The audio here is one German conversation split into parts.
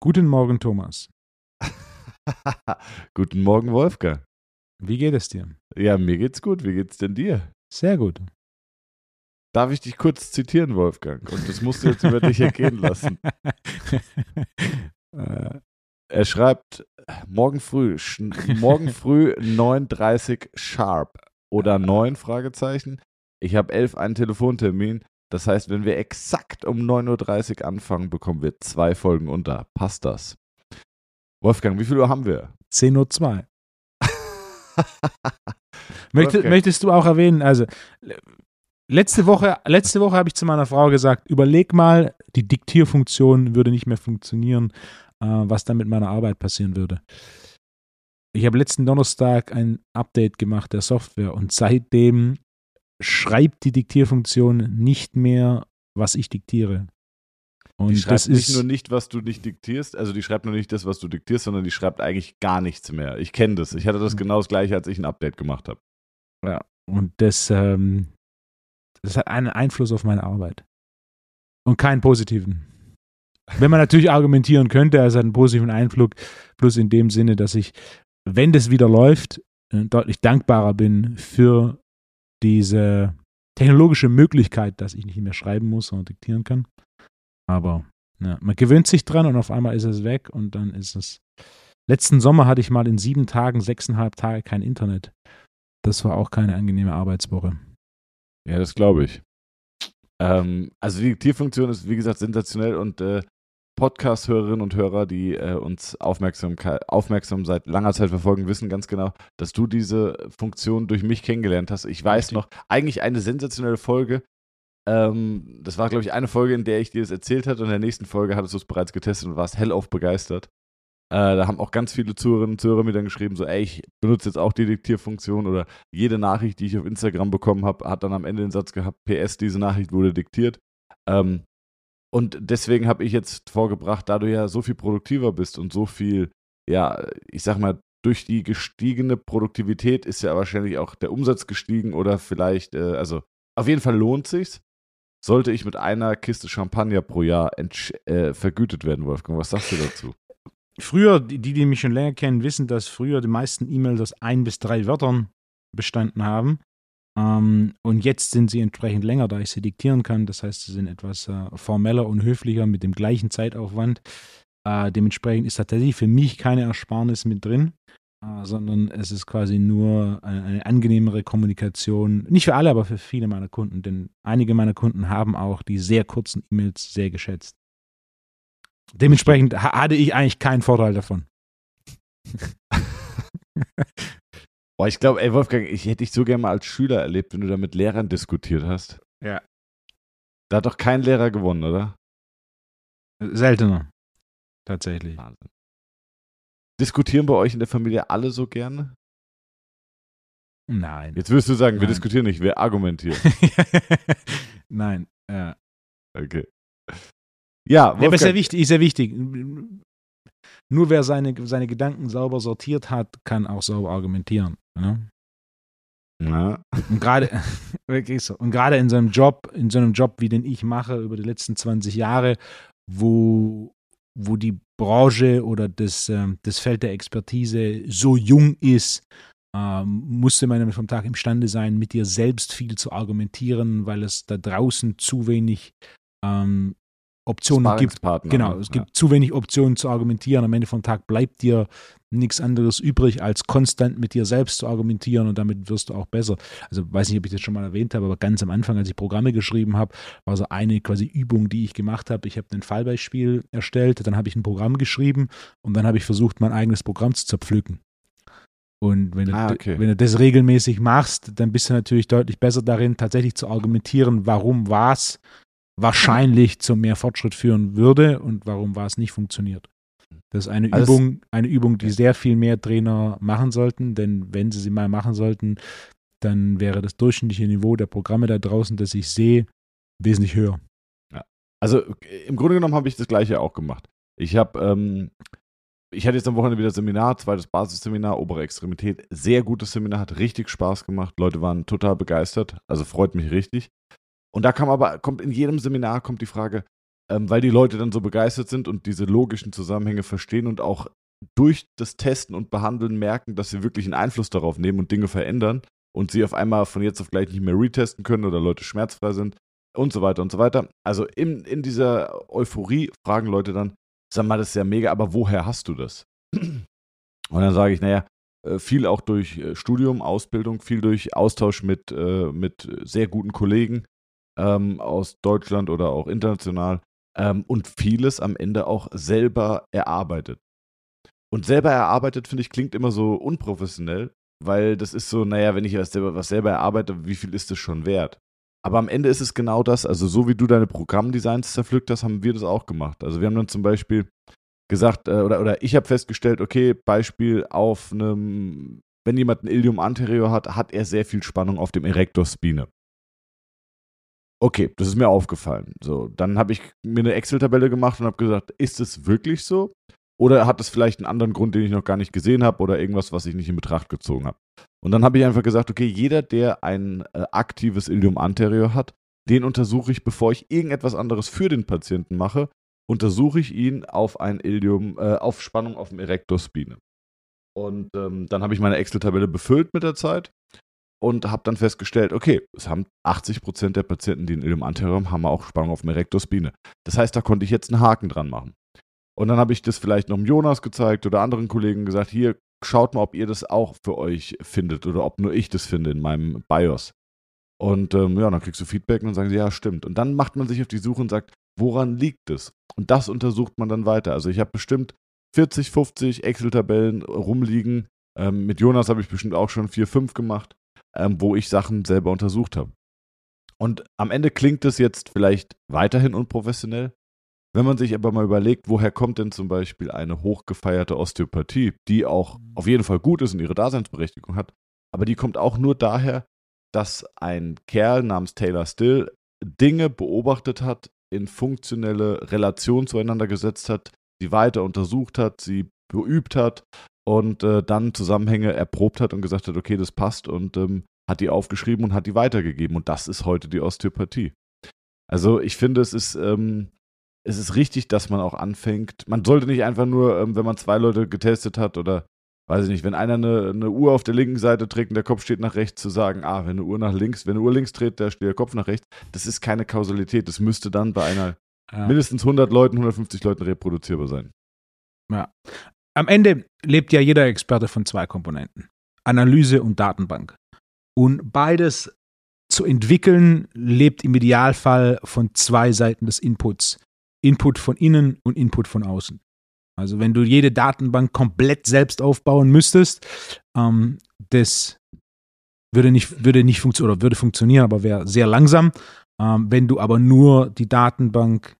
Guten Morgen, Thomas. Guten Morgen, Wolfgang. Wie geht es dir? Ja, mir geht's gut. Wie geht's denn dir? Sehr gut. Darf ich dich kurz zitieren, Wolfgang? Und das musst du jetzt über dich ergehen lassen. Äh, Er schreibt morgen früh, morgen früh 9.30 sharp oder 9 Fragezeichen. Ich habe 11 einen Telefontermin. Das heißt, wenn wir exakt um 9.30 Uhr anfangen, bekommen wir zwei Folgen unter. Passt das? Wolfgang, wie viel Uhr haben wir? 10.02 Uhr. Möchte, Okay. Möchtest du auch erwähnen, also le- letzte Woche, letzte Woche habe ich zu meiner Frau gesagt, überleg mal, die Diktierfunktion würde nicht mehr funktionieren, äh, was dann mit meiner Arbeit passieren würde. Ich habe letzten Donnerstag ein Update gemacht der Software und seitdem schreibt die Diktierfunktion nicht mehr, was ich diktiere. Und Die das schreibt nicht ist nur nicht, was du nicht diktierst, also die schreibt nur nicht das, was du diktierst, sondern die schreibt eigentlich gar nichts mehr. Ich kenne das. Ich hatte das Mhm. genau das gleiche, als ich ein Update gemacht habe. Und das, ähm, das hat einen Einfluss auf meine Arbeit. Und keinen positiven. Wenn man natürlich argumentieren könnte, es hat einen positiven Einfluss, plus in dem Sinne, dass ich, wenn das wieder läuft, äh, deutlich dankbarer bin für diese technologische Möglichkeit, dass ich nicht mehr schreiben muss, sondern diktieren kann. Aber ja, man gewöhnt sich dran und auf einmal ist es weg und dann ist es. Letzten Sommer hatte ich mal in sieben Tagen, sechseinhalb Tage kein Internet. Das war auch keine angenehme Arbeitswoche. Ja, das glaube ich. Ähm, also die Diktierfunktion ist, wie gesagt, sensationell und äh, Podcast-Hörerinnen und Hörer, die äh, uns aufmerksam, aufmerksam seit langer Zeit verfolgen, wissen ganz genau, dass du diese Funktion durch mich kennengelernt hast. Ich weiß noch, eigentlich eine sensationelle Folge. Ähm, das war, glaube ich, eine Folge, in der ich dir das erzählt hatte und in der nächsten Folge hattest du es bereits getestet und warst hellauf begeistert. Äh, da haben auch ganz viele Zuhörerinnen und Zuhörer mir dann geschrieben, so, ey, ich benutze jetzt auch die Diktierfunktion oder jede Nachricht, die ich auf Instagram bekommen habe, hat dann am Ende den Satz gehabt, PS, diese Nachricht wurde diktiert. Ähm, und deswegen habe ich jetzt vorgebracht, da du ja so viel produktiver bist und so viel, ja, ich sag mal, durch die gestiegene Produktivität ist ja wahrscheinlich auch der Umsatz gestiegen oder vielleicht, äh, also auf jeden Fall lohnt sich's. Sollte ich mit einer Kiste Champagner pro Jahr äh, vergütet werden, Wolfgang? Was sagst du dazu? Früher, die, die mich schon länger kennen, wissen, dass früher die meisten E-Mails aus ein bis drei Wörtern bestanden haben. Ähm, und jetzt sind sie entsprechend länger, da ich sie diktieren kann. Das heißt, sie sind etwas äh, formeller und höflicher mit dem gleichen Zeitaufwand. Äh, dementsprechend ist tatsächlich für mich keine Ersparnis mit drin, äh, sondern es ist quasi nur eine, eine angenehmere Kommunikation. Nicht für alle, aber für viele meiner Kunden, denn einige meiner Kunden haben auch die sehr kurzen E-Mails sehr geschätzt. Dementsprechend ha hatte ich eigentlich keinen Vorteil davon. Boah, ich glaube, ey, Wolfgang, ich hätte dich so gerne mal als Schüler erlebt, wenn du da mit Lehrern diskutiert hast. Ja. Da hat doch kein Lehrer gewonnen, oder? Seltener. Tatsächlich. Wahnsinn. Diskutieren bei euch in der Familie alle so gerne? Nein. Jetzt wirst du sagen, wir Nein. diskutieren nicht, wir argumentieren. Nein. Ja. Okay. Ja, Ja, aber ist ja Wolfgang, wichtig, ist ja wichtig. Nur wer seine, seine Gedanken sauber sortiert hat, kann auch sauber argumentieren. Ja? Ja, Und gerade wirklich so. Und gerade in so einem Job, in so einem Job, wie den ich mache über die letzten 20 Jahre, wo, wo die Branche oder das, ähm, das Feld der Expertise so jung ist, ähm, musste man vom Tag imstande sein, mit dir selbst viel zu argumentieren, weil es da draußen zu wenig ähm, Optionen gibt, Genau, ne? es gibt zu wenig Optionen zu argumentieren. Am Ende vom Tag bleibt dir nichts anderes übrig, als konstant mit dir selbst zu argumentieren und damit wirst du auch besser. Also weiß nicht, ob ich das schon mal erwähnt habe, aber ganz am Anfang, als ich Programme geschrieben habe, war so eine quasi Übung, die ich gemacht habe. Ich habe ein Fallbeispiel erstellt, dann habe ich ein Programm geschrieben und dann habe ich versucht, mein eigenes Programm zu zerpflücken. Und wenn du, Ah, okay. wenn du das regelmäßig machst, dann bist du natürlich deutlich besser darin, tatsächlich zu argumentieren, warum was wahrscheinlich zu mehr Fortschritt führen würde und warum was nicht funktioniert. Das ist eine Also es- Übung, eine Übung, die sehr viel mehr Trainer machen sollten, denn wenn sie sie mal machen sollten, dann wäre das durchschnittliche Niveau der Programme da draußen, das ich sehe, wesentlich höher. Also äh, im Grunde genommen habe ich das gleiche auch gemacht. Ich habe, ähm, ich hatte jetzt am Wochenende wieder Seminar, zweites Basisseminar, obere Extremität. Sehr gutes Seminar, hat richtig Spaß gemacht. Leute waren total begeistert, also freut mich richtig. Und da kam aber, kommt in jedem Seminar kommt die Frage, ähm, weil die Leute dann so begeistert sind und diese logischen Zusammenhänge verstehen und auch durch das Testen und Behandeln merken, dass sie wirklich einen Einfluss darauf nehmen und Dinge verändern und sie auf einmal von jetzt auf gleich nicht mehr retesten können oder Leute schmerzfrei sind und so weiter und so weiter. Also in, in dieser Euphorie fragen Leute dann, sag mal, das ist ja mega, aber woher hast du das? Und dann sage ich, naja, äh, viel auch durch äh, Studium, Ausbildung, viel durch Austausch mit, äh, mit sehr guten Kollegen ähm, aus Deutschland oder auch international ähm, und vieles am Ende auch selber erarbeitet. Und selber erarbeitet, finde ich, klingt immer so unprofessionell, weil das ist so, naja, wenn ich was selber, was selber erarbeite, wie viel ist das schon wert? Aber am Ende ist es genau das, also so wie du deine Programmdesigns zerpflückt hast, haben wir das auch gemacht. Also wir haben dann zum Beispiel gesagt, äh, oder, oder ich habe festgestellt, okay, Beispiel auf einem, wenn jemand ein Ilium anterior hat, hat er sehr viel Spannung auf dem Erector Spine. Okay, das ist mir aufgefallen. So, dann habe ich mir eine Excel-Tabelle gemacht und habe gesagt, ist es wirklich so? Oder hat es vielleicht einen anderen Grund, den ich noch gar nicht gesehen habe oder irgendwas, was ich nicht in Betracht gezogen habe? Und dann habe ich einfach gesagt, okay, jeder, der ein äh, aktives Ilium anterior hat, den untersuche ich, bevor ich irgendetwas anderes für den Patienten mache, untersuche ich ihn auf ein Ilium, äh, auf Spannung auf dem Erector Spine. Und ähm, dann habe ich meine Excel-Tabelle befüllt mit der Zeit und habe dann festgestellt, okay, es haben 80% der Patienten, die ein Ilium anterior haben, auch Spannung auf dem Erector Spine. Das heißt, da konnte ich jetzt einen Haken dran machen. Und dann habe ich das vielleicht noch Jonas gezeigt oder anderen Kollegen gesagt, hier, schaut mal, ob ihr das auch für euch findet oder ob nur ich das finde in meinem BIOS. Und ähm, ja, dann kriegst du Feedback und dann sagen sie, ja, stimmt. Und dann macht man sich auf die Suche und sagt, woran liegt es? Und das untersucht man dann weiter. Also ich habe bestimmt 40, 50 Excel-Tabellen rumliegen. Ähm, mit Jonas habe ich bestimmt auch schon 4, 5 gemacht, ähm, wo ich Sachen selber untersucht habe. Und am Ende klingt es jetzt vielleicht weiterhin unprofessionell, wenn man sich aber mal überlegt, woher kommt denn zum Beispiel eine hochgefeierte Osteopathie, die auch mhm. auf jeden Fall gut ist und ihre Daseinsberechtigung hat, aber die kommt auch nur daher, dass ein Kerl namens Taylor Still Dinge beobachtet hat, in funktionelle Relation zueinander gesetzt hat, sie weiter untersucht hat, sie beübt hat und äh, dann Zusammenhänge erprobt hat und gesagt hat, okay, das passt und ähm, hat die aufgeschrieben und hat die weitergegeben. Und das ist heute die Osteopathie. Also ich finde, es ist ähm, es ist richtig, dass man auch anfängt. Man sollte nicht einfach nur, ähm, wenn man zwei Leute getestet hat oder weiß ich nicht, wenn einer eine, eine, Uhr auf der linken Seite trägt und der Kopf steht nach rechts, zu sagen, ah, wenn eine Uhr nach links, wenn eine Uhr links dreht, da steht der Kopf nach rechts. Das ist keine Kausalität. Das müsste dann bei einer ja. mindestens 100 Leuten, 150 Leuten reproduzierbar sein. Ja. Am Ende lebt ja jeder Experte von zwei Komponenten: Analyse und Datenbank. Und beides zu entwickeln lebt im Idealfall von zwei Seiten des Inputs. Input von innen und Input von außen. Also wenn du jede Datenbank komplett selbst aufbauen müsstest, ähm, das würde nicht, würde nicht funktionieren oder würde funktionieren, aber wäre sehr langsam. Ähm, wenn du aber nur die Datenbank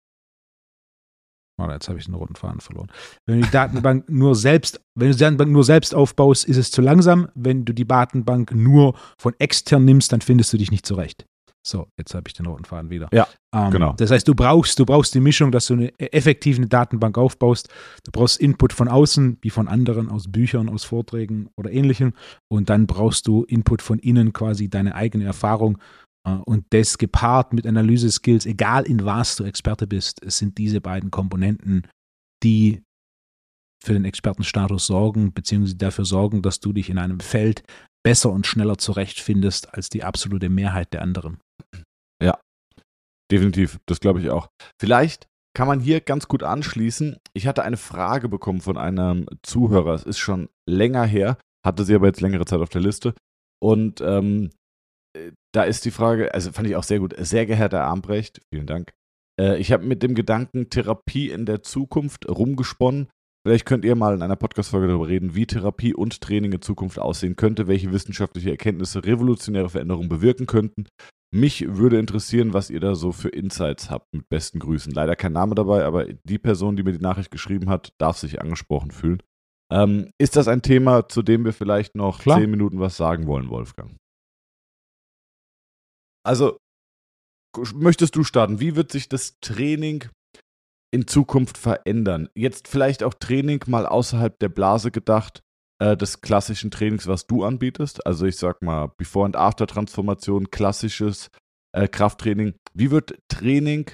Oh, jetzt habe ich den roten Faden verloren. Wenn du die Datenbank nur selbst, wenn du die Datenbank nur selbst aufbaust, ist es zu langsam. Wenn du die Datenbank nur von extern nimmst, dann findest du dich nicht zurecht. So, jetzt habe ich den roten Faden wieder. Ja, ähm, genau. Das heißt, du brauchst, du brauchst die Mischung, dass du eine effektive Datenbank aufbaust. Du brauchst Input von außen, wie von anderen, aus Büchern, aus Vorträgen oder ähnlichem. Und dann brauchst du Input von innen, quasi deine eigene Erfahrung. Äh, und das gepaart mit Analyse-Skills, egal in was du Experte bist, es sind diese beiden Komponenten, die für den Expertenstatus sorgen, beziehungsweise dafür sorgen, dass du dich in einem Feld besser und schneller zurechtfindest als die absolute Mehrheit der anderen. Ja, definitiv. Das glaube ich auch. Vielleicht kann man hier ganz gut anschließen. Ich hatte eine Frage bekommen von einem Zuhörer. Es ist schon länger her, hatte sie aber jetzt längere Zeit auf der Liste. Und ähm, da ist die Frage, also fand ich auch sehr gut. Sehr geehrter Armbrecht, vielen Dank. Äh, ich habe mit dem Gedanken Therapie in der Zukunft rumgesponnen. Vielleicht könnt ihr mal in einer Podcast-Folge darüber reden, wie Therapie und Training in Zukunft aussehen könnte, welche wissenschaftliche Erkenntnisse revolutionäre Veränderungen bewirken könnten. Mich würde interessieren, was ihr da so für Insights habt. Mit besten Grüßen. Leider kein Name dabei, aber die Person, die mir die Nachricht geschrieben hat, darf sich angesprochen fühlen. Ähm, ist das ein Thema, zu dem wir vielleicht noch Klar. zehn Minuten was sagen wollen, Wolfgang? Also, möchtest du starten? Wie wird sich das Training in Zukunft verändern? Jetzt vielleicht auch Training mal außerhalb der Blase gedacht, äh, des klassischen Trainings, was du anbietest. Also ich sag mal, Before- and After-Transformation, klassisches äh, Krafttraining. Wie wird Training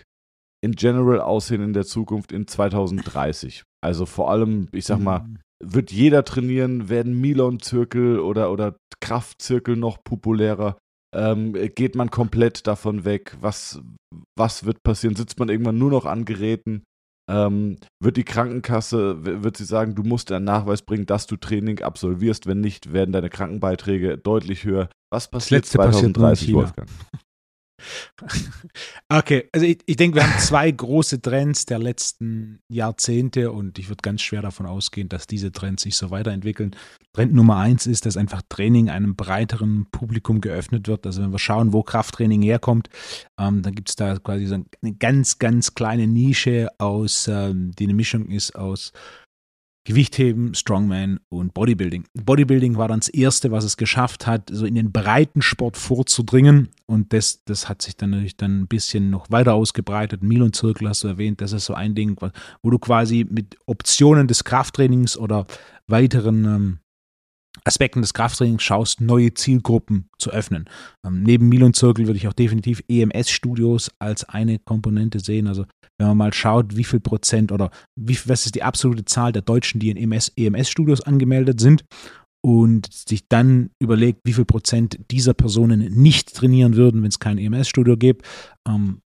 in general aussehen in der Zukunft in 2030? Also vor allem, ich sag mal, Mhm. wird jeder trainieren? Werden Milon-Zirkel oder, oder Kraftzirkel noch populärer? Ähm, geht man komplett davon weg? Was, was wird passieren? Sitzt man irgendwann nur noch an Geräten? Ähm, wird die Krankenkasse, wird sie sagen, du musst einen Nachweis bringen, dass du Training absolvierst? Wenn nicht, werden deine Krankenbeiträge deutlich höher. Was passiert letzte passiert nur in 2030, China. Wolfgang? Okay, also ich, ich denke, wir haben zwei große Trends der letzten Jahrzehnte und ich würde ganz schwer davon ausgehen, dass diese Trends sich so weiterentwickeln. Trend Nummer eins ist, dass einfach Training einem breiteren Publikum geöffnet wird. Also wenn wir schauen, wo Krafttraining herkommt, ähm, dann gibt es da quasi so eine ganz, ganz kleine Nische aus, ähm, die eine Mischung ist aus Gewichtheben, Strongman und Bodybuilding. Bodybuilding war dann das erste, was es geschafft hat, so in den Breitensport vorzudringen. Und das, das hat sich dann natürlich dann ein bisschen noch weiter ausgebreitet. Milon-Zirkel hast du erwähnt, das ist so ein Ding, wo du quasi mit Optionen des Krafttrainings oder weiteren ähm, Aspekten des Krafttrainings schaust, neue Zielgruppen zu öffnen. Ähm, neben Milon-Zirkel würde ich auch definitiv EMS-Studios als eine Komponente sehen. Also wenn man mal schaut, wie viel Prozent oder wie, was ist die absolute Zahl der Deutschen, die in E EMS, EMS-Studios angemeldet sind und sich dann überlegt, wie viel Prozent dieser Personen nicht trainieren würden, wenn es kein EMS-Studio gibt. Ähm,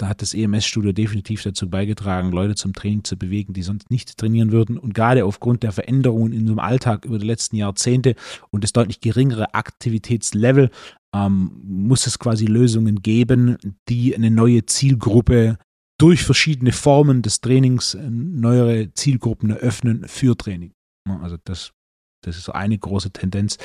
da hat das EMS-Studio definitiv dazu beigetragen, Leute zum Training zu bewegen, die sonst nicht trainieren würden. Und gerade aufgrund der Veränderungen in unserem Alltag über die letzten Jahrzehnte und das deutlich geringere Aktivitätslevel ähm, muss es quasi Lösungen geben, die eine neue Zielgruppe durch verschiedene Formen des Trainings äh, neuere Zielgruppen eröffnen für Training. Also das, das ist so eine große Tendenz,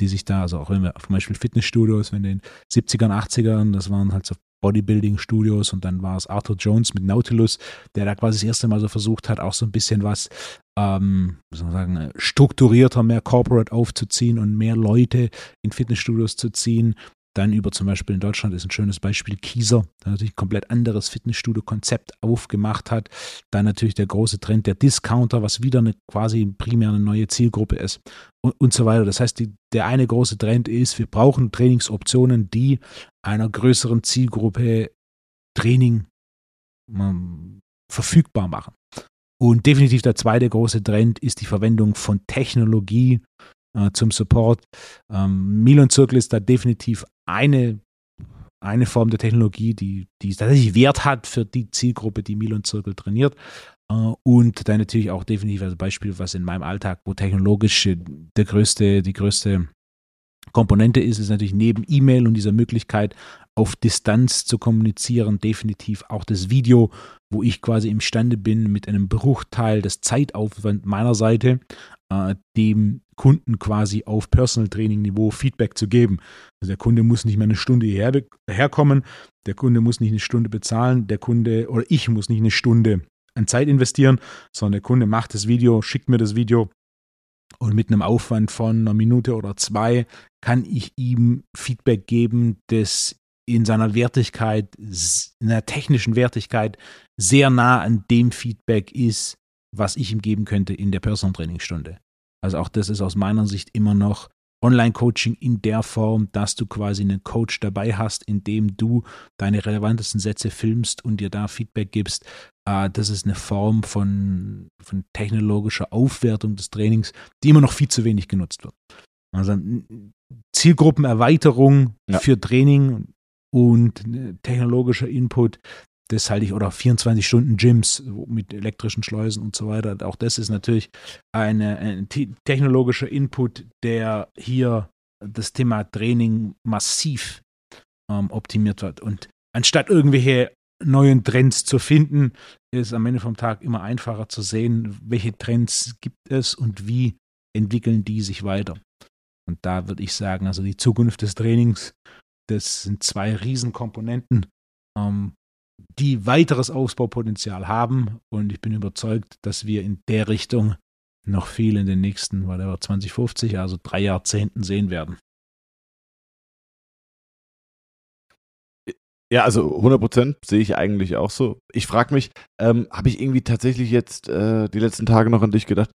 die sich da, also auch wenn wir zum Beispiel Fitnessstudios, wenn in den 70ern, 80ern, das waren halt so Bodybuilding-Studios und dann war es Arthur Jones mit Nautilus, der da quasi das erste Mal so versucht hat, auch so ein bisschen was, ähm, soll man sagen, strukturierter, mehr Corporate aufzuziehen und mehr Leute in Fitnessstudios zu ziehen. Dann über zum Beispiel in Deutschland ist ein schönes Beispiel Kieser, der natürlich ein komplett anderes Fitnessstudio-Konzept aufgemacht hat. Dann natürlich der große Trend der Discounter, was wieder eine quasi primär eine neue Zielgruppe ist und, und so weiter. Das heißt, die, der eine große Trend ist, wir brauchen Trainingsoptionen, die einer größeren Zielgruppe Training ähm, verfügbar machen. Und definitiv der zweite große Trend ist die Verwendung von Technologie äh, zum Support. Ähm, Milon Circle ist da definitiv eine, eine Form der Technologie, die, die tatsächlich Wert hat für die Zielgruppe, die Milon Circle trainiert. Äh, und dann natürlich auch definitiv als Beispiel, was in meinem Alltag, wo technologisch äh, der größte, die größte Komponente ist, ist natürlich neben E-Mail und dieser Möglichkeit, auf Distanz zu kommunizieren, definitiv auch das Video, wo ich quasi imstande bin, mit einem Bruchteil des Zeitaufwand meiner Seite äh, dem Kunden quasi auf Personal Training Niveau Feedback zu geben. Also der Kunde muss nicht mehr eine Stunde hierher herkommen, der Kunde muss nicht eine Stunde bezahlen, der Kunde oder ich muss nicht eine Stunde an Zeit investieren, sondern der Kunde macht das Video, schickt mir das Video und mit einem Aufwand von einer Minute oder zwei kann ich ihm Feedback geben, das in seiner Wertigkeit, in der technischen Wertigkeit sehr nah an dem Feedback ist, was ich ihm geben könnte in der Personal Trainingsstunde. Also auch das ist aus meiner Sicht immer noch Online-Coaching in der Form, dass du quasi einen Coach dabei hast, in dem du deine relevantesten Sätze filmst und dir da Feedback gibst. Äh, das ist eine Form von, von technologischer Aufwertung des Trainings, die immer noch viel zu wenig genutzt wird. Also Zielgruppenerweiterung Ja. für Training und technologischer Input, das halte ich, oder 24 Stunden Gyms mit elektrischen Schleusen und so weiter. Auch das ist natürlich eine, ein te- technologischer Input, der hier das Thema Training massiv ähm, optimiert wird. Und anstatt irgendwelche neuen Trends zu finden, ist am Ende vom Tag immer einfacher zu sehen, welche Trends gibt es und wie entwickeln die sich weiter. Und da würde ich sagen, also die Zukunft des Trainings, das sind zwei Riesenkomponenten, ähm, die weiteres Ausbaupotenzial haben. Und ich bin überzeugt, dass wir in der Richtung noch viel in den nächsten, whatever, 2050, also drei Jahrzehnten sehen werden. Ja, also 100% sehe ich eigentlich auch so. Ich frage mich, ähm, habe ich irgendwie tatsächlich jetzt äh, die letzten Tage noch an dich gedacht?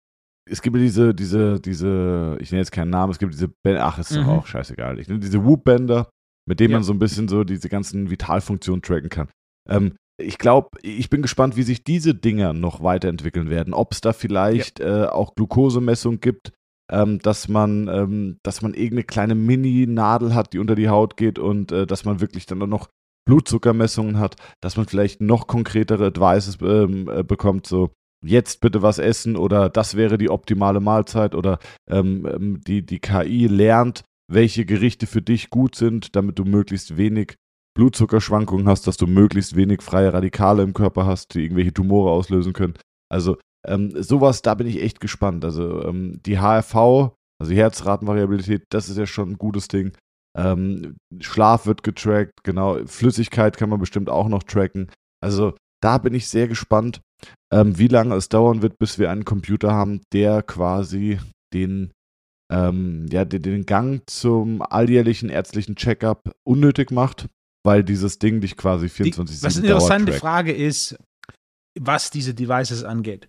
Es gibt ja diese, diese, diese, ich nenne jetzt keinen Namen, es gibt diese, Bänder, ach, ist Mhm. doch auch scheißegal. Ich nenne diese Whoop-Bänder, mit denen Ja. man so ein bisschen so diese ganzen Vitalfunktionen tracken kann. Ähm, ich glaube, ich bin gespannt, wie sich diese Dinger noch weiterentwickeln werden. Ob es da vielleicht äh, auch Glukosemessung gibt, ähm, dass man, ähm, dass man irgendeine kleine Mini-Nadel hat, die unter die Haut geht und äh, dass man wirklich dann auch noch Blutzuckermessungen hat, dass man vielleicht noch konkretere Advices ähm, äh, bekommt, so jetzt bitte was essen oder das wäre die optimale Mahlzeit oder ähm, ähm, die, die KI lernt, welche Gerichte für dich gut sind, damit du möglichst wenig Blutzuckerschwankungen hast, dass du möglichst wenig freie Radikale im Körper hast, die irgendwelche Tumore auslösen können. Also ähm, sowas, da bin ich echt gespannt. Also ähm, die HRV, also Herzratenvariabilität, das ist ja schon ein gutes Ding. Ähm, Schlaf wird getrackt, genau. Flüssigkeit kann man bestimmt auch noch tracken. Also da bin ich sehr gespannt, ähm, wie lange es dauern wird, bis wir einen Computer haben, der quasi den, ähm, ja, den, den Gang zum alljährlichen ärztlichen Checkup unnötig macht, weil dieses Ding dich quasi 24 Die, was eine interessante Frage ist, was diese Devices angeht.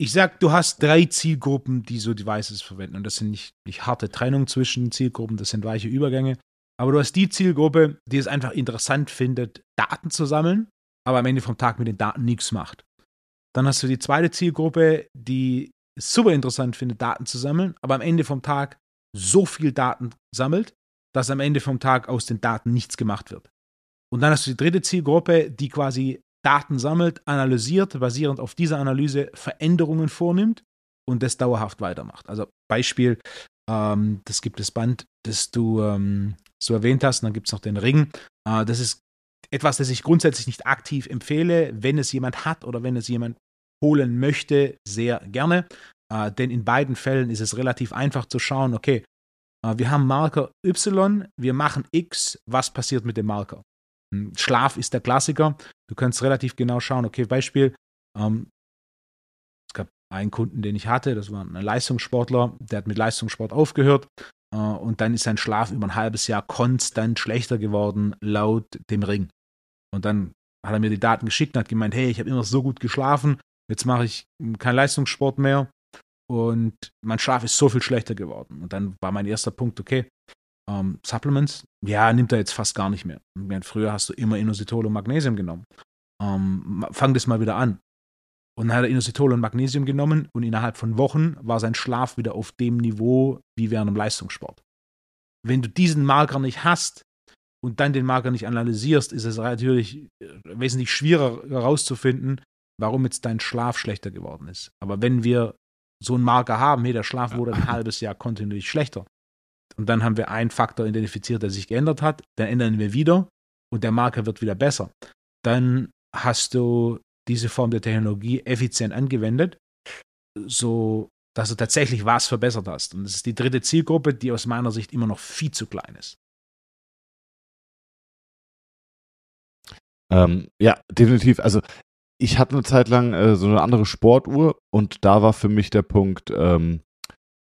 Ich sag, du hast drei Zielgruppen, die so Devices verwenden. Und das sind nicht, nicht harte Trennung zwischen Zielgruppen, das sind weiche Übergänge. Aber du hast die Zielgruppe, die es einfach interessant findet, Daten zu sammeln, aber am Ende vom Tag mit den Daten nichts macht. Dann hast du die zweite Zielgruppe, die es super interessant findet, Daten zu sammeln, aber am Ende vom Tag so viel Daten sammelt, dass am Ende vom Tag aus den Daten nichts gemacht wird. Und dann hast du die dritte Zielgruppe, die quasi Daten sammelt, analysiert, basierend auf dieser Analyse Veränderungen vornimmt und das dauerhaft weitermacht. Also Beispiel, ähm, das gibt das Band, das du ähm, so erwähnt hast, und dann gibt es noch den Ring. Äh, das ist etwas, das ich grundsätzlich nicht aktiv empfehle, wenn es jemand hat oder wenn es jemand holen möchte, sehr gerne. Äh, denn in beiden Fällen ist es relativ einfach zu schauen, okay, äh, wir haben Marker Y, wir machen X, was passiert mit dem Marker? Hm, Schlaf ist der Klassiker. Du kannst relativ genau schauen, okay, Beispiel, ähm, es gab einen Kunden, den ich hatte, das war ein Leistungssportler, der hat mit Leistungssport aufgehört äh, und dann ist sein Schlaf über ein halbes Jahr konstant schlechter geworden, laut dem Ring. Und dann hat er mir die Daten geschickt und hat gemeint, hey, ich habe immer so gut geschlafen, jetzt mache ich keinen Leistungssport mehr und mein Schlaf ist so viel schlechter geworden. Und dann war mein erster Punkt, okay, ähm, Supplements, ja, nimmt er jetzt fast gar nicht mehr. Während früher hast du immer Inositol und Magnesium genommen. Ähm, fang das mal wieder an. Und dann hat er Inositol und Magnesium genommen und innerhalb von Wochen war sein Schlaf wieder auf dem Niveau wie während einem Leistungssport. Wenn du diesen Marker nicht hast und dann den Marker nicht analysierst, ist es natürlich äh, wesentlich schwieriger herauszufinden, warum jetzt dein Schlaf schlechter geworden ist. Aber wenn wir so einen Marker haben, hey, der Schlaf wurde ein halbes Jahr kontinuierlich schlechter, und dann haben wir einen Faktor identifiziert, der sich geändert hat, dann ändern wir wieder und der Marker wird wieder besser. Dann hast du diese Form der Technologie effizient angewendet, so dass du tatsächlich was verbessert hast. Und das ist die dritte Zielgruppe, die aus meiner Sicht immer noch viel zu klein ist. Ähm, ja, definitiv. Also ich hatte eine Zeit lang äh, so eine andere Sportuhr und da war für mich der Punkt, ähm,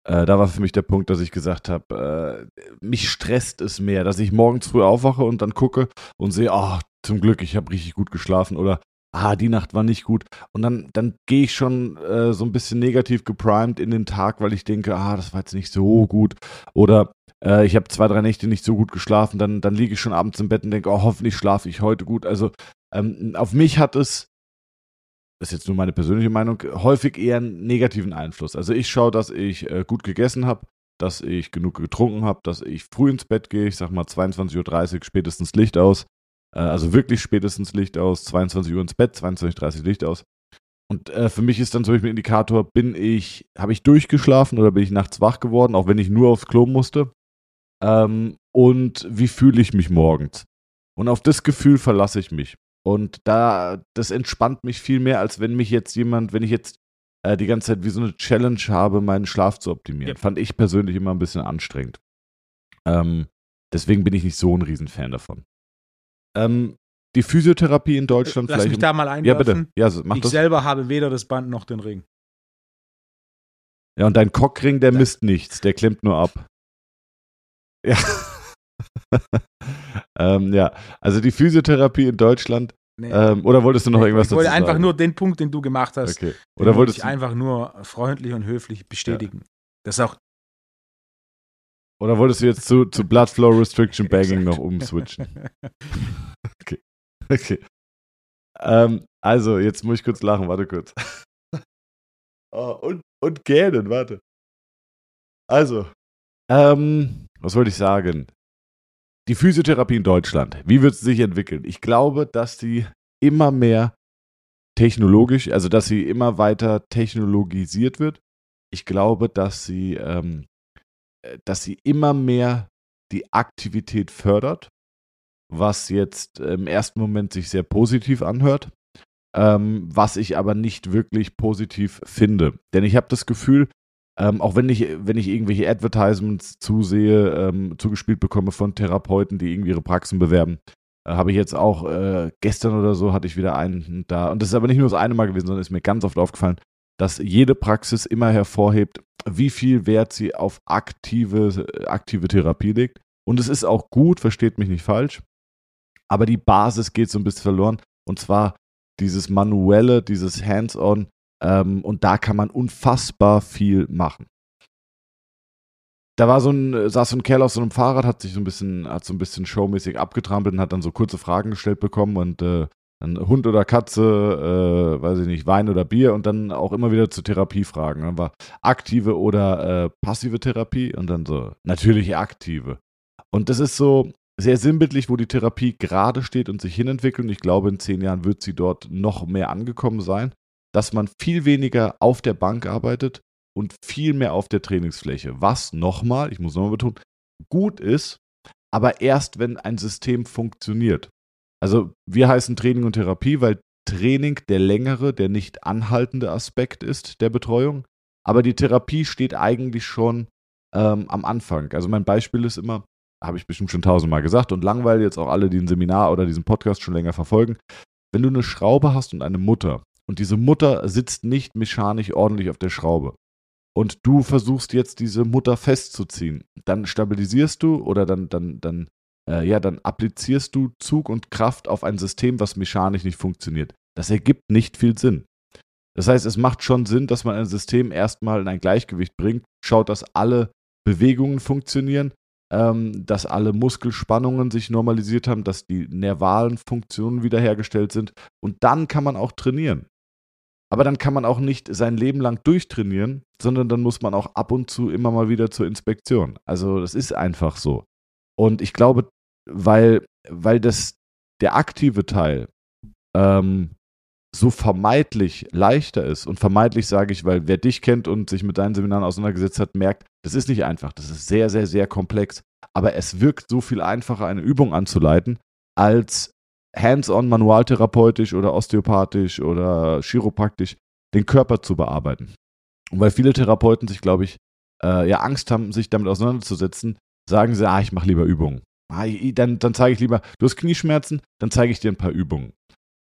äh, da war für mich der Punkt, dass ich gesagt habe, äh, mich stresst es mehr, dass ich morgens früh aufwache und dann gucke und sehe, ach, zum Glück, ich habe richtig gut geschlafen oder ah, die Nacht war nicht gut. Und dann, dann gehe ich schon äh, so ein bisschen negativ geprimed in den Tag, weil ich denke, ah, das war jetzt nicht so gut. Oder äh, ich habe zwei, drei Nächte nicht so gut geschlafen, dann, dann liege ich schon abends im Bett und denke, oh, hoffentlich schlafe ich heute gut. Also ähm, auf mich hat es, ist jetzt nur meine persönliche Meinung, häufig eher einen negativen Einfluss. Also ich schaue, dass ich äh, gut gegessen habe, dass ich genug getrunken habe, dass ich früh ins Bett gehe, ich sag mal 22.30 Uhr spätestens Licht aus. Äh, also wirklich spätestens Licht aus, 22 Uhr ins Bett, 22.30 Uhr Licht aus. Und äh, für mich ist dann zum Beispiel ein Indikator, bin ich, habe ich durchgeschlafen oder bin ich nachts wach geworden, auch wenn ich nur aufs Klo musste. Ähm, und wie fühle ich mich morgens? Und auf das Gefühl verlasse ich mich. Und da, das entspannt mich viel mehr, als wenn mich jetzt jemand, wenn ich jetzt äh, die ganze Zeit wie so eine Challenge habe, meinen Schlaf zu optimieren. Ja. Fand ich persönlich immer ein bisschen anstrengend. Ähm, deswegen bin ich nicht so ein Riesenfan davon. Ähm, die Physiotherapie in Deutschland Lass vielleicht. mich um- da mal ja, einwerfen. bitte. Ja, so, mach ich das. selber habe weder das Band noch den Ring. Ja, und dein Cockring, der misst nichts, der klemmt nur ab. Ja. Ähm, ja, also die Physiotherapie in Deutschland. Nee. Ähm, oder wolltest du noch irgendwas ich wollte dazu einfach sagen? nur den Punkt, den du gemacht hast, Okay. Oder wollte wolltest ich du, einfach nur freundlich und höflich bestätigen. Das ist auch oder wolltest du jetzt zu, zu Blood Flow Restriction Bagging noch umswitchen? Okay. Ähm, also, jetzt muss ich kurz lachen, warte kurz. oh, und, und gähnen, warte. Also, ähm, was wollte ich sagen? Die Physiotherapie in Deutschland, wie wird sie sich entwickeln? Ich glaube, dass sie immer mehr technologisch, also dass sie immer weiter technologisiert wird. Ich glaube, dass sie, ähm, äh, dass sie immer mehr die Aktivität fördert, was jetzt im ersten Moment sich sehr positiv anhört, ähm, was ich aber nicht wirklich positiv finde. Denn ich habe das Gefühl, ähm, auch wenn ich, wenn ich irgendwelche Advertisements zusehe, ähm, zugespielt bekomme von Therapeuten, die irgendwie ihre Praxen bewerben, äh, habe ich jetzt auch äh, gestern oder so hatte ich wieder einen da. Und das ist aber nicht nur das eine Mal gewesen, sondern ist mir ganz oft aufgefallen, dass jede Praxis immer hervorhebt, wie viel Wert sie auf aktive, aktive Therapie legt. Und es ist auch gut, versteht mich nicht falsch, aber die Basis geht so ein bisschen verloren. Und zwar dieses manuelle, dieses Hands-on. Ähm, und da kann man unfassbar viel machen. Da war so ein, saß so ein Kerl auf so einem Fahrrad, hat sich so ein bisschen, hat so ein bisschen showmäßig abgetrampelt und hat dann so kurze Fragen gestellt bekommen und äh, dann Hund oder Katze, äh, weiß ich nicht, Wein oder Bier und dann auch immer wieder zu Therapiefragen. Dann war aktive oder äh, passive Therapie und dann so natürlich aktive. Und das ist so sehr sinnbildlich, wo die Therapie gerade steht und sich hinentwickelt. Und ich glaube, in zehn Jahren wird sie dort noch mehr angekommen sein, dass man viel weniger auf der Bank arbeitet und viel mehr auf der Trainingsfläche. Was nochmal, ich muss nochmal betonen, gut ist, aber erst wenn ein System funktioniert. Also wir heißen Training und Therapie, weil Training der längere, der nicht anhaltende Aspekt ist der Betreuung. Aber die Therapie steht eigentlich schon ähm, am Anfang. Also mein Beispiel ist immer, habe ich bestimmt schon tausendmal gesagt und langweile jetzt auch alle, die ein Seminar oder diesen Podcast schon länger verfolgen. Wenn du eine Schraube hast und eine Mutter und diese Mutter sitzt nicht mechanisch ordentlich auf der Schraube und du versuchst jetzt diese Mutter festzuziehen, dann stabilisierst du oder dann, dann, dann, äh, ja, dann applizierst du Zug und Kraft auf ein System, was mechanisch nicht funktioniert. Das ergibt nicht viel Sinn. Das heißt, es macht schon Sinn, dass man ein System erstmal in ein Gleichgewicht bringt, schaut, dass alle Bewegungen funktionieren, ähm, dass alle Muskelspannungen sich normalisiert haben, dass die nervalen Funktionen wiederhergestellt sind. Und dann kann man auch trainieren. Aber dann kann man auch nicht sein Leben lang durchtrainieren, sondern dann muss man auch ab und zu immer mal wieder zur Inspektion. Also das ist einfach so. Und ich glaube, weil, weil das der aktive Teil ähm, so vermeintlich leichter ist. Und vermeintlich sage ich, weil wer dich kennt und sich mit deinen Seminaren auseinandergesetzt hat, merkt, das ist nicht einfach. Das ist sehr, sehr, sehr komplex. Aber es wirkt so viel einfacher, eine Übung anzuleiten, als hands-on manualtherapeutisch oder osteopathisch oder chiropraktisch den Körper zu bearbeiten. Und weil viele Therapeuten sich, glaube ich, äh, ja Angst haben, sich damit auseinanderzusetzen, sagen sie, ah, ich mache lieber Übungen. Ah, dann, dann zeige ich lieber, du hast Knieschmerzen, dann zeige ich dir ein paar Übungen.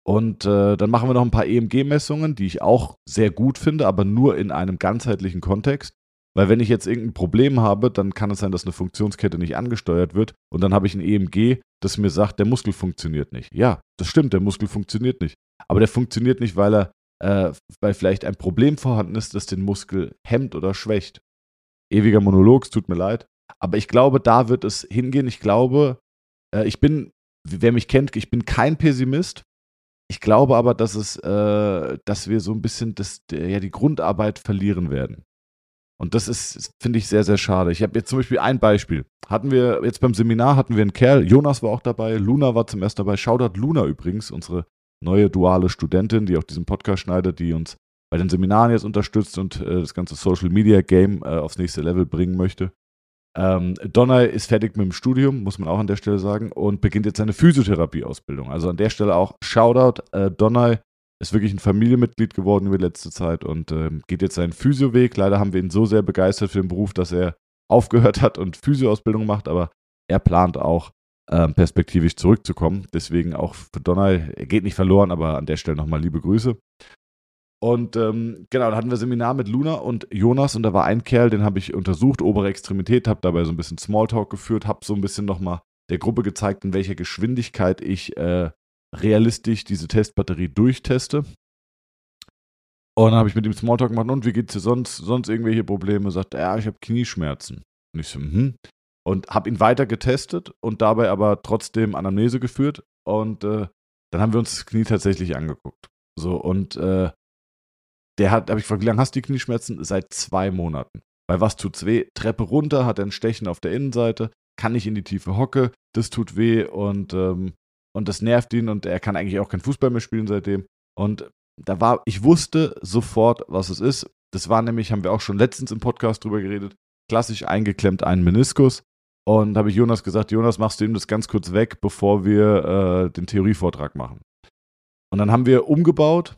Und äh, dann machen wir noch ein paar EMG-Messungen, die ich auch sehr gut finde, aber nur in einem ganzheitlichen Kontext. Weil wenn ich jetzt irgendein Problem habe, dann kann es sein, dass eine Funktionskette nicht angesteuert wird und dann habe ich ein EMG, das mir sagt, der Muskel funktioniert nicht. Ja, das stimmt, der Muskel funktioniert nicht. Aber der funktioniert nicht, weil er, äh, weil vielleicht ein Problem vorhanden ist, das den Muskel hemmt oder schwächt. Ewiger Monolog, es tut mir leid. Aber ich glaube, da wird es hingehen. Ich glaube, äh, ich bin, wer mich kennt, ich bin kein Pessimist. Ich glaube aber, dass es, äh, dass wir so ein bisschen das, ja, die Grundarbeit verlieren werden. Und das ist, finde ich, sehr, sehr schade. Ich habe jetzt zum Beispiel ein Beispiel. Hatten wir jetzt beim Seminar hatten wir einen Kerl, Jonas war auch dabei, Luna war zum ersten dabei. Shoutout Luna übrigens, unsere neue duale Studentin, die auch diesen Podcast schneidet, die uns bei den Seminaren jetzt unterstützt und äh, das ganze Social Media Game äh, aufs nächste Level bringen möchte. Ähm, Donner ist fertig mit dem Studium, muss man auch an der Stelle sagen, und beginnt jetzt seine Physiotherapie-Ausbildung. Also an der Stelle auch Shoutout. Äh, Donner ist wirklich ein Familienmitglied geworden über die letzte Zeit und äh, geht jetzt seinen Physioweg. Leider haben wir ihn so sehr begeistert für den Beruf, dass er aufgehört hat und Physioausbildung macht, aber er plant auch ähm, perspektivisch zurückzukommen. Deswegen auch für Donner, er geht nicht verloren, aber an der Stelle nochmal liebe Grüße. Und ähm, genau, da hatten wir Seminar mit Luna und Jonas und da war ein Kerl, den habe ich untersucht, obere Extremität, habe dabei so ein bisschen Smalltalk geführt, habe so ein bisschen nochmal der Gruppe gezeigt, in welcher Geschwindigkeit ich äh, realistisch diese Testbatterie durchteste. Und dann habe ich mit ihm Smalltalk gemacht, und wie geht's dir sonst, sonst irgendwelche Probleme? Sagt er, ja, ich habe Knieschmerzen. Und ich so, hm. Und habe ihn weiter getestet und dabei aber trotzdem Anamnese geführt. Und äh, dann haben wir uns das Knie tatsächlich angeguckt. So, und äh, der hat, habe ich gefragt, wie lange hast du die Knieschmerzen? Seit zwei Monaten. Bei was tut's weh? Treppe runter, hat er ein Stechen auf der Innenseite, kann nicht in die tiefe Hocke, das tut weh und, ähm, und das nervt ihn und er kann eigentlich auch kein Fußball mehr spielen seitdem. Und da war, ich wusste sofort, was es ist. Das war nämlich, haben wir auch schon letztens im Podcast drüber geredet, klassisch eingeklemmt einen Meniskus. Und habe ich Jonas gesagt, Jonas, machst du ihm das ganz kurz weg, bevor wir äh, den Theorievortrag machen. Und dann haben wir umgebaut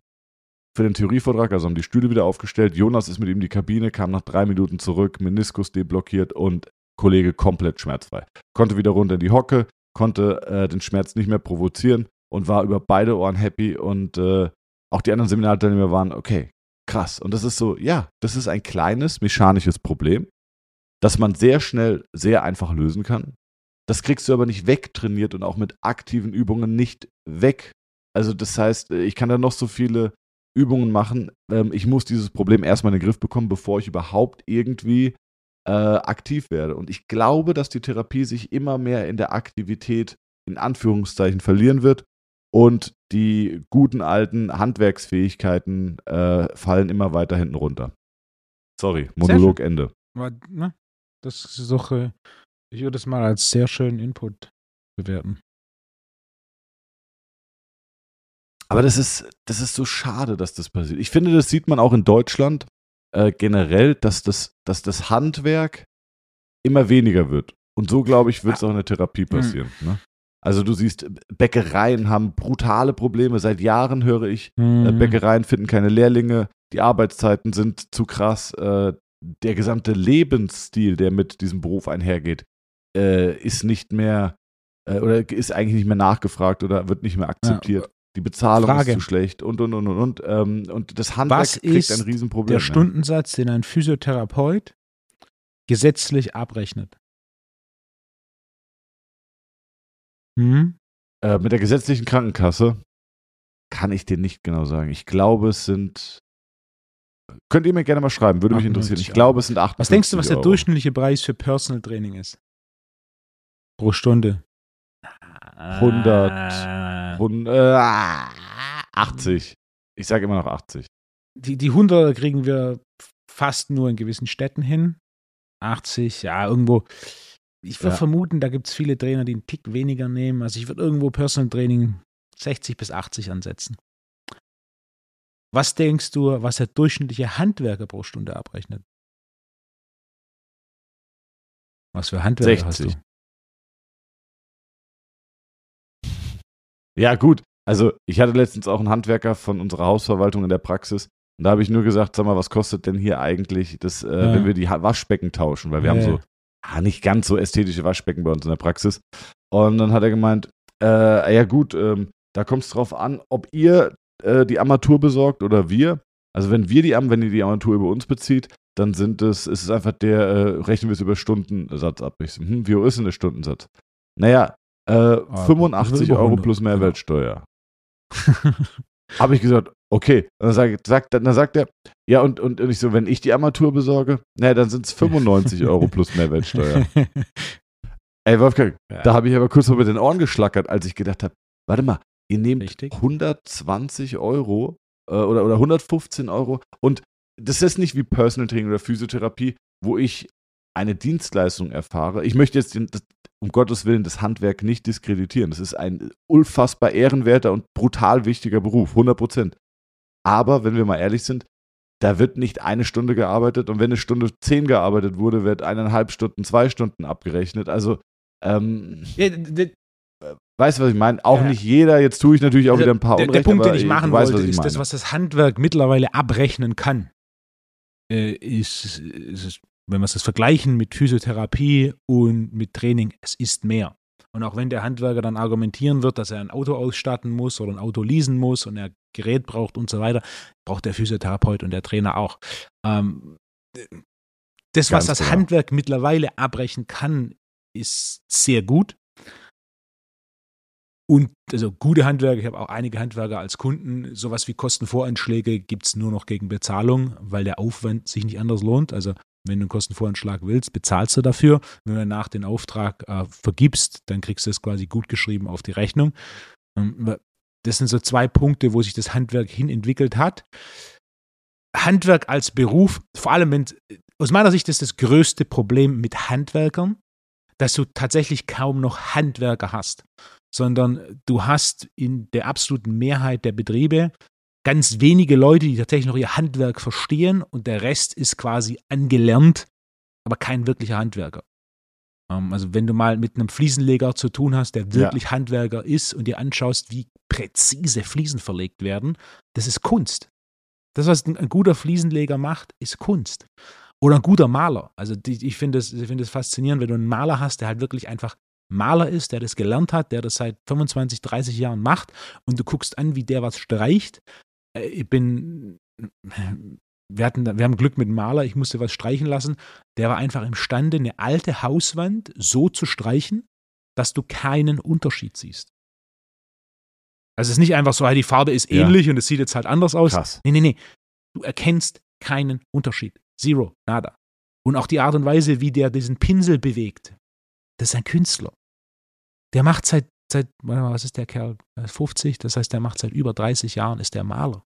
für den Theorievortrag, also haben die Stühle wieder aufgestellt. Jonas ist mit ihm in die Kabine, kam nach drei Minuten zurück, Meniskus deblockiert und Kollege komplett schmerzfrei. Konnte wieder runter in die Hocke, konnte äh, den Schmerz nicht mehr provozieren und war über beide Ohren happy und äh, auch die anderen Seminarteilnehmer waren, okay, krass. Und das ist so, ja, das ist ein kleines mechanisches Problem, das man sehr schnell, sehr einfach lösen kann. Das kriegst du aber nicht wegtrainiert und auch mit aktiven Übungen nicht weg. Also das heißt, ich kann da noch so viele Übungen machen. Ähm, ich muss dieses Problem erstmal in den Griff bekommen, bevor ich überhaupt irgendwie äh, aktiv werde. Und ich glaube, dass die Therapie sich immer mehr in der Aktivität in Anführungszeichen verlieren wird und die guten alten Handwerksfähigkeiten äh, fallen immer weiter hinten runter. Sorry, Monolog Ende. Ne, das ist doch, ich würde es mal als sehr schönen Input bewerten. Aber das ist, das ist so schade, dass das passiert. Ich finde, das sieht man auch in Deutschland äh, generell, dass das, dass das Handwerk immer weniger wird. Und so, glaube ich, wird es auch in der Therapie hm. passieren. Mhm. Ne? Also du siehst, Bäckereien haben brutale Probleme. Seit Jahren höre ich, mhm. Bäckereien finden keine Lehrlinge, die Arbeitszeiten sind zu krass. Äh, der gesamte Lebensstil, der mit diesem Beruf einhergeht, äh, ist nicht mehr oder ist eigentlich nicht mehr nachgefragt oder wird nicht mehr akzeptiert. Ja. Die Bezahlung Frage. ist zu schlecht und und und und und. Ähm, und das Handwerk Was kriegt ein Riesenproblem. Der Stundensatz, den ein Physiotherapeut gesetzlich abrechnet. Hm? Äh, mit der gesetzlichen Krankenkasse kann ich dir nicht genau sagen. Ich glaube, es sind. Könnt ihr mir gerne mal schreiben, würde mich interessieren. Ich glaube, es sind 8 Was denkst du, was der Euro. durchschnittliche Preis für Personal Training ist? Pro Stunde. 100, 100 80. Ich sage immer noch 80. Die, die 100 kriegen wir fast nur in gewissen Städten hin. 80, ja, irgendwo ich würde ja. vermuten, da gibt es viele Trainer, die einen Tick weniger nehmen. Also ich würde irgendwo Personal Training 60 bis 80 ansetzen. Was denkst du, was der durchschnittliche Handwerker pro Stunde abrechnet? Was für Handwerker 60. hast du? Ja, gut. Also, ich hatte letztens auch einen Handwerker von unserer Hausverwaltung in der Praxis. Und da habe ich nur gesagt, sag mal, was kostet denn hier eigentlich, das, äh, ja. wenn wir die Waschbecken tauschen? Weil wir ja. haben so ah, nicht ganz so ästhetische Waschbecken bei uns in der Praxis. Und dann hat er gemeint, äh, ja gut, ähm, da kommt es drauf an, ob ihr äh, die Armatur besorgt oder wir. Also wenn wir die wenn ihr die Armatur über uns bezieht, dann sind es, ist es einfach der, äh, rechnen wir es über Stundensatz ab. Ich so, hm, wie hoch ist denn der Stundensatz? Naja, äh, ah, 85 Euro plus Mehrwertsteuer. Habe ich gesagt, okay. Und dann, sag, sagt, dann sagt er, ja, und, und, und ich so, wenn ich die Armatur besorge, naja, dann sind es 95 Euro plus Mehrwertsteuer. Ey, Wolfgang, ja. da habe ich aber kurz mal mit den Ohren geschlackert, als ich gedacht habe, warte mal, ihr nehmt Richtig. 120 Euro äh, oder, oder 115 Euro und das ist nicht wie Personal Training oder Physiotherapie, wo ich eine Dienstleistung erfahre. Ich möchte jetzt den, um Gottes Willen das Handwerk nicht diskreditieren. Das ist ein unfassbar ehrenwerter und brutal wichtiger Beruf, 100 Prozent. Aber wenn wir mal ehrlich sind, da wird nicht eine Stunde gearbeitet und wenn eine Stunde zehn gearbeitet wurde, wird eineinhalb Stunden, zwei Stunden abgerechnet. Also, ähm, ja, weißt du, was ich meine? Auch ja. nicht jeder. Jetzt tue ich natürlich auch also wieder ein paar der, Unrecht, Der Punkt, den ich machen weiß, wollte, ist meine. das, was das Handwerk mittlerweile abrechnen kann, äh, ist, ist, wenn wir es vergleichen mit Physiotherapie und mit Training, es ist mehr. Und auch wenn der Handwerker dann argumentieren wird, dass er ein Auto ausstatten muss oder ein Auto leasen muss und er Gerät braucht und so weiter, braucht der Physiotherapeut und der Trainer auch. Ähm, das, was das genau. Handwerk mittlerweile abbrechen kann, ist sehr gut. Und also gute Handwerker, ich habe auch einige Handwerker als Kunden, sowas wie Kostenvoranschläge gibt es nur noch gegen Bezahlung, weil der Aufwand sich nicht anders lohnt. Also wenn du einen Kostenvoranschlag willst, bezahlst du dafür. Wenn du danach den Auftrag äh, vergibst, dann kriegst du es quasi gut geschrieben auf die Rechnung. Ähm, das sind so zwei Punkte, wo sich das Handwerk hin entwickelt hat. Handwerk als Beruf, vor allem wenn, aus meiner Sicht ist das größte Problem mit Handwerkern, dass du tatsächlich kaum noch Handwerker hast, sondern du hast in der absoluten Mehrheit der Betriebe ganz wenige Leute, die tatsächlich noch ihr Handwerk verstehen und der Rest ist quasi angelernt, aber kein wirklicher Handwerker. Ähm, also wenn du mal mit einem Fliesenleger zu tun hast, der wirklich ja. Handwerker ist und dir anschaust, wie präzise Fliesen verlegt werden, das ist Kunst. Das, was ein guter Fliesenleger macht, ist Kunst. Oder ein guter Maler. Also die, ich finde es find faszinierend, wenn du einen Maler hast, der halt wirklich einfach Maler ist, der das gelernt hat, der das seit 25, 30 Jahren macht und du guckst an, wie der was streicht. Äh, ich bin, wir, hatten, wir haben Glück mit dem Maler, ich musste was streichen lassen. Der war einfach imstande, eine alte Hauswand so zu streichen, dass du keinen Unterschied siehst. Also es ist nicht einfach so, die Farbe ist ähnlich ja. und es sieht jetzt halt anders aus. Krass. Nee, nee, nee. Du erkennst keinen Unterschied. Zero, nada. Und auch die Art und Weise, wie der diesen Pinsel bewegt, das ist ein Künstler. Der macht seit, seit was ist der Kerl? 50, das heißt, der macht seit über 30 Jahren, ist der Maler.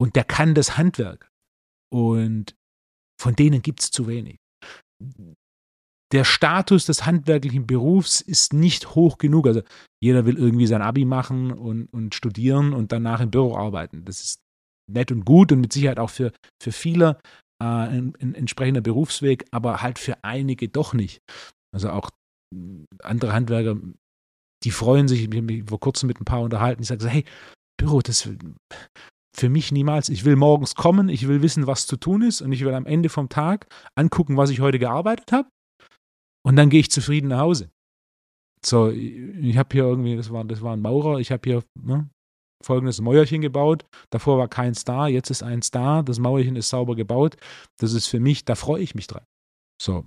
Und der kann das Handwerk. Und von denen gibt es zu wenig. Der Status des handwerklichen Berufs ist nicht hoch genug. Also jeder will irgendwie sein Abi machen und, und studieren und danach im Büro arbeiten. Das ist nett und gut und mit Sicherheit auch für, für viele äh, ein, ein entsprechender Berufsweg, aber halt für einige doch nicht. Also auch andere Handwerker, die freuen sich, ich habe mich vor kurzem mit ein paar unterhalten, ich sage, hey, Büro, das für mich niemals. Ich will morgens kommen, ich will wissen, was zu tun ist und ich will am Ende vom Tag angucken, was ich heute gearbeitet habe und dann gehe ich zufrieden nach Hause. So, ich habe hier irgendwie, das war, das war ein Maurer, ich habe hier ne, folgendes Mäuerchen gebaut. Davor war keins da, jetzt ist eins da. Das Mauerchen ist sauber gebaut. Das ist für mich, da freue ich mich dran. So.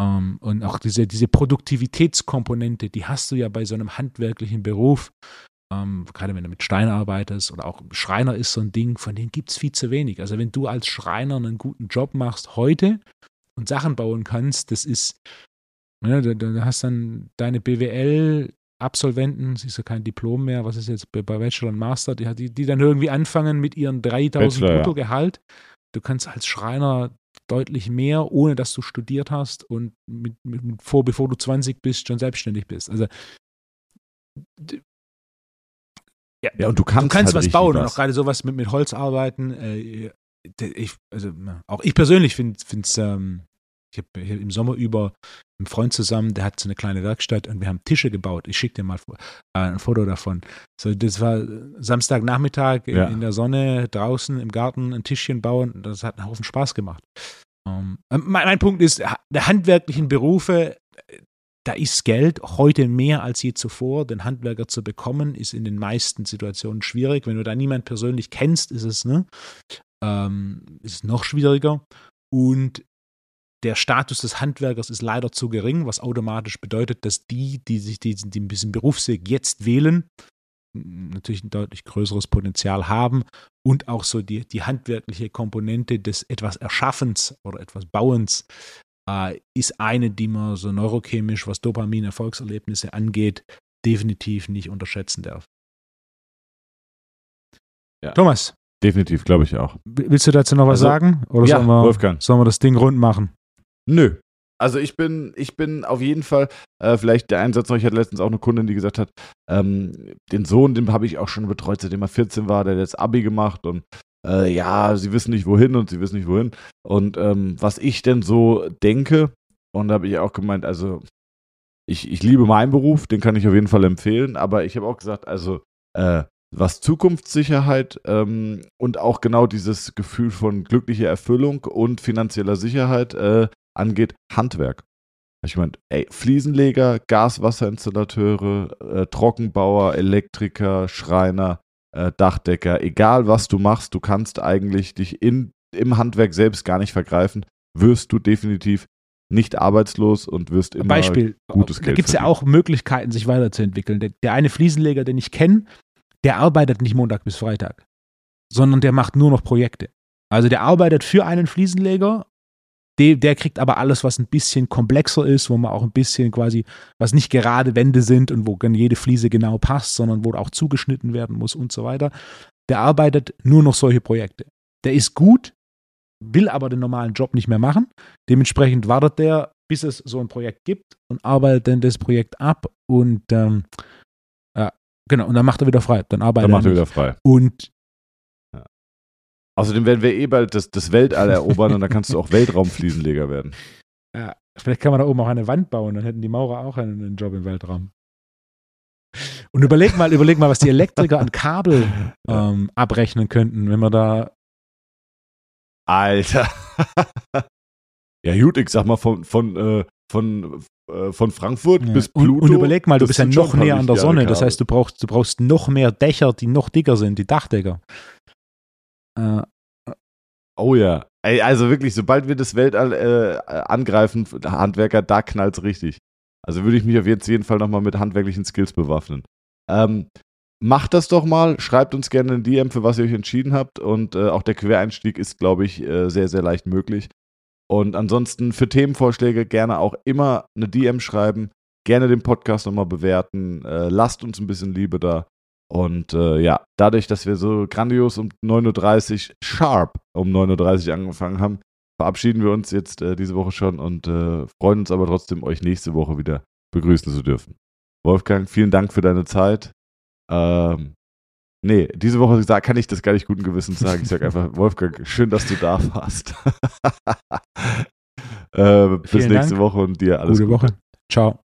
Ähm, und auch diese, diese Produktivitätskomponente, die hast du ja bei so einem handwerklichen Beruf. Ähm, gerade wenn du mit Stein arbeitest oder auch Schreiner ist so ein Ding, von denen gibt es viel zu wenig. Also wenn du als Schreiner einen guten Job machst heute und Sachen bauen kannst, das ist, ja, du, du hast dann deine BWL Absolventen, sie ist ja kein Diplom mehr, was ist jetzt bei Bachelor und Master, die, die, die dann irgendwie anfangen mit ihren 3000 Bruttogehalt. Ja. Du kannst als Schreiner deutlich mehr, ohne dass du studiert hast und mit, mit, mit, vor, bevor du 20 bist, schon selbstständig bist. Also ja, ja und du kannst, du kannst halt was bauen was. und auch gerade sowas mit, mit Holz arbeiten. Äh, ich, also auch ich persönlich finde es ähm, ich habe im Sommer über einen Freund zusammen, der hat so eine kleine Werkstatt und wir haben Tische gebaut. Ich schicke dir mal äh, ein Foto davon. So, das war Samstagnachmittag in, ja. in, der Sonne draußen im Garten ein Tischchen bauen. Das hat einen Haufen Spaß gemacht. Um, ähm, mein, mein, Punkt ist, der handwerklichen Berufe, da ist Geld heute mehr als je zuvor. Den Handwerker zu bekommen, ist in den meisten Situationen schwierig. Wenn du da niemand persönlich kennst, ist es, ne, ähm, ist es noch schwieriger. Und der Status des Handwerkers ist leider zu gering, was automatisch bedeutet, dass die, die sich diesen, diesen Berufsweg jetzt wählen, natürlich ein deutlich größeres Potenzial haben und auch so die, die handwerkliche Komponente des etwas Erschaffens oder etwas Bauens äh, ist eine, die man so neurochemisch, was Dopamin-Erfolgserlebnisse angeht, definitiv nicht unterschätzen darf. Ja. Thomas. Definitiv, glaube ich auch. Willst du dazu noch was also, sagen? Oder ja, sollen, wir, Wolfgang. sollen wir das Ding rund machen? Nö. Also ich bin, ich bin auf jeden Fall, äh, vielleicht der Einsatz ich hatte letztens auch eine Kundin, die gesagt hat, ähm, den Sohn, den habe ich auch schon betreut, seitdem er 14 war, der hat jetzt Abi gemacht und äh, ja, sie wissen nicht wohin und sie wissen nicht wohin. Und ähm, was ich denn so denke, und da habe ich auch gemeint, also ich, ich liebe meinen Beruf, den kann ich auf jeden Fall empfehlen, aber ich habe auch gesagt, also äh, was Zukunftssicherheit ähm, und auch genau dieses Gefühl von glücklicher Erfüllung und finanzieller Sicherheit äh, angeht, Handwerk. Ich meine, ey, Fliesenleger, Gaswasserinstallateure, äh, Trockenbauer, Elektriker, Schreiner, äh, Dachdecker, egal was du machst, du kannst eigentlich dich in, im Handwerk selbst gar nicht vergreifen, wirst du definitiv nicht arbeitslos und wirst immer Beispiel, gutes da Geld gibt es ja auch Möglichkeiten, sich weiterzuentwickeln. Der, der eine Fliesenleger, den ich kenne, der arbeitet nicht Montag bis Freitag, sondern der macht nur noch Projekte. Also der arbeitet für einen Fliesenleger, der, der kriegt aber alles, was ein bisschen komplexer ist, wo man auch ein bisschen quasi, was nicht gerade Wände sind und wo dann jede Fliese genau passt, sondern wo auch zugeschnitten werden muss und so weiter. Der arbeitet nur noch solche Projekte. Der ist gut, will aber den normalen Job nicht mehr machen. Dementsprechend wartet der, bis es so ein Projekt gibt und arbeitet dann das Projekt ab und ähm, ja, genau, und dann macht er wieder frei. Dann arbeitet Dann macht er nicht. wieder frei. Und Außerdem werden wir eh bald das, das Weltall erobern und dann kannst du auch Weltraumfliesenleger werden. ja, vielleicht kann man da oben auch eine Wand bauen, dann hätten die Maurer auch einen, einen Job im Weltraum. Und überleg mal, überleg mal, was die Elektriker an Kabel ähm, abrechnen könnten, wenn man da Alter. ja, gut, ich sag mal, von, von, äh, von, äh, von Frankfurt Ja. bis und, Pluto. und überleg mal, du bist ja noch näher an der Sonne. Das heißt, du brauchst, du brauchst noch mehr Dächer, die noch dicker sind, die Dachdecker. Äh, Oh ja. Ey, also wirklich, sobald wir das Weltall äh, angreifen, Handwerker, da knallt's richtig. Also würde ich mich auf jeden Fall nochmal mit handwerklichen Skills bewaffnen. Ähm, macht das doch mal, schreibt uns gerne ein DM, für was ihr euch entschieden habt. Und äh, auch der Quereinstieg ist, glaube ich, äh, sehr, sehr leicht möglich. Und ansonsten für Themenvorschläge gerne auch immer eine DM schreiben, gerne den Podcast nochmal bewerten, äh, lasst uns ein bisschen Liebe da. Und äh, ja, dadurch, dass wir so grandios um 9.30 Uhr, sharp um 9.30 Uhr angefangen haben, verabschieden wir uns jetzt äh, diese Woche schon und äh, freuen uns aber trotzdem, euch nächste Woche wieder begrüßen zu dürfen. Wolfgang, vielen Dank für deine Zeit. Ähm, nee, diese Woche kann ich das gar nicht guten Gewissens sagen. Ich sage einfach, Wolfgang, schön, dass du da warst. äh, bis nächste Dank. Woche und dir alles gute Gute. Woche. Ciao.